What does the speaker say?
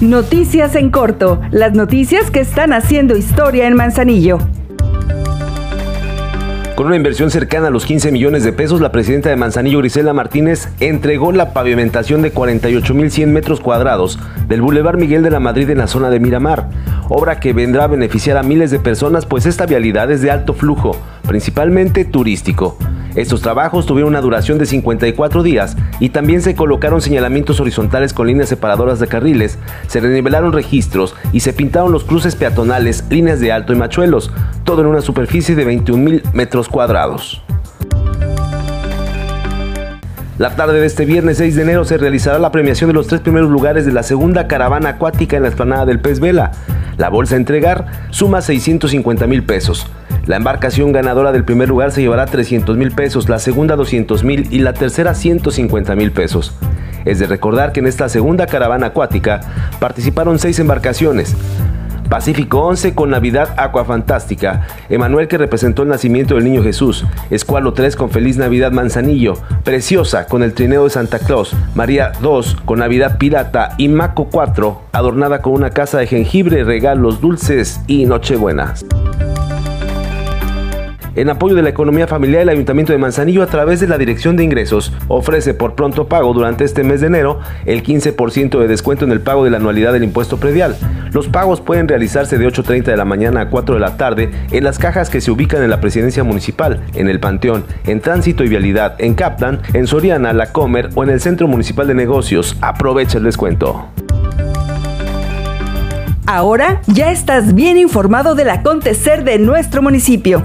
Noticias en corto, las noticias que están haciendo historia en Manzanillo. Con una inversión cercana a los 15 millones de pesos, la presidenta de Manzanillo, Grisela Martínez, entregó la pavimentación de 48.100 metros cuadrados del Boulevard Miguel de la Madrid en la zona de Miramar, obra que vendrá a beneficiar a miles de personas, pues esta vialidad es de alto flujo, principalmente turístico. Estos trabajos tuvieron una duración de 54 días y también se colocaron señalamientos horizontales con líneas separadoras de carriles, se renivelaron registros y se pintaron los cruces peatonales, líneas de alto y machuelos, todo en una superficie de 21 mil metros cuadrados. La tarde de este viernes 6 de enero se realizará la premiación de los tres primeros lugares de la segunda caravana acuática en la explanada del Pez Vela. La bolsa a entregar suma 650 mil pesos. La embarcación ganadora del primer lugar se llevará 300 mil pesos, la segunda 200 mil y la tercera 150 mil pesos. Es de recordar que en esta segunda caravana acuática participaron seis embarcaciones. Pacífico 11 con Navidad Aqua Fantástica, Emanuel que representó el nacimiento del niño Jesús, Escualo 3 con Feliz Navidad Manzanillo, Preciosa con el trineo de Santa Claus, María 2 con Navidad Pirata y Maco 4 adornada con una casa de jengibre, regalos dulces y Nochebuenas en apoyo de la economía familiar, el Ayuntamiento de Manzanillo, a través de la Dirección de Ingresos, ofrece por pronto pago durante este mes de enero el 15% de descuento en el pago de la anualidad del impuesto predial. Los pagos pueden realizarse de 8.30 de la mañana a 4 de la tarde en las cajas que se ubican en la presidencia municipal, en el Panteón, en Tránsito y Vialidad, en Caplan, en Soriana, La Comer o en el Centro Municipal de Negocios. Aprovecha el descuento. Ahora ya estás bien informado del acontecer de nuestro municipio.